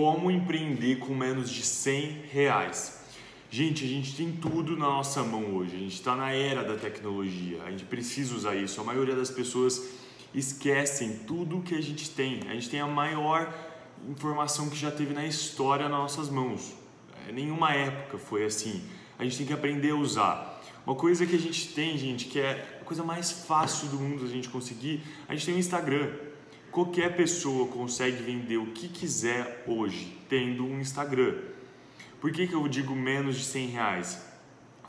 Como empreender com menos de 100 reais? Gente, a gente tem tudo na nossa mão hoje. A gente está na era da tecnologia. A gente precisa usar isso. A maioria das pessoas esquecem tudo que a gente tem. A gente tem a maior informação que já teve na história nas nossas mãos. É, nenhuma época foi assim. A gente tem que aprender a usar. Uma coisa que a gente tem, gente, que é a coisa mais fácil do mundo a gente conseguir, a gente tem o Instagram. Qualquer pessoa consegue vender o que quiser hoje tendo um Instagram. Por que, que eu digo menos de 100 reais?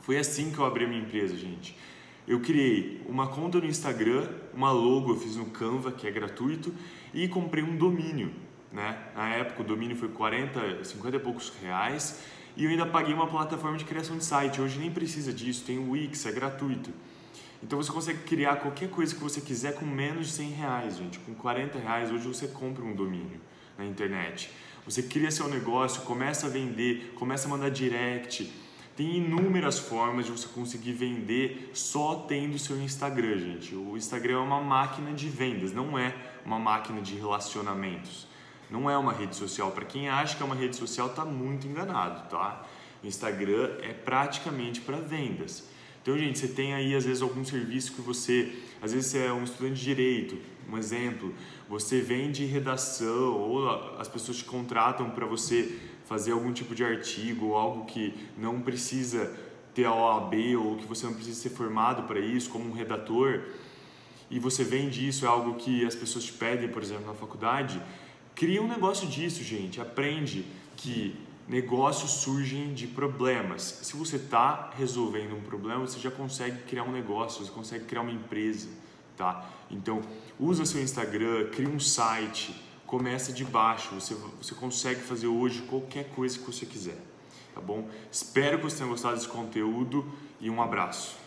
Foi assim que eu abri a minha empresa, gente. Eu criei uma conta no Instagram, uma logo eu fiz no Canva, que é gratuito, e comprei um domínio. Né? Na época o domínio foi 40, 50 e poucos reais e eu ainda paguei uma plataforma de criação de site. Hoje nem precisa disso, tem o Wix, é gratuito. Então você consegue criar qualquer coisa que você quiser com menos de 100 reais, gente. Com 40 reais hoje você compra um domínio na internet. Você cria seu negócio, começa a vender, começa a mandar direct. Tem inúmeras formas de você conseguir vender só tendo seu Instagram, gente. O Instagram é uma máquina de vendas, não é uma máquina de relacionamentos. Não é uma rede social. Para quem acha que é uma rede social, está muito enganado, tá? O Instagram é praticamente para vendas. Então, gente, você tem aí às vezes algum serviço que você, às vezes você é um estudante de direito, um exemplo, você vende redação ou as pessoas te contratam para você fazer algum tipo de artigo ou algo que não precisa ter a OAB ou que você não precisa ser formado para isso, como um redator, e você vende isso, é algo que as pessoas te pedem, por exemplo, na faculdade, cria um negócio disso, gente, aprende que negócios surgem de problemas. Se você está resolvendo um problema, você já consegue criar um negócio, você consegue criar uma empresa, tá? Então, usa seu Instagram, cria um site, começa de baixo. Você, você consegue fazer hoje qualquer coisa que você quiser, tá bom? Espero que você tenha gostado desse conteúdo e um abraço.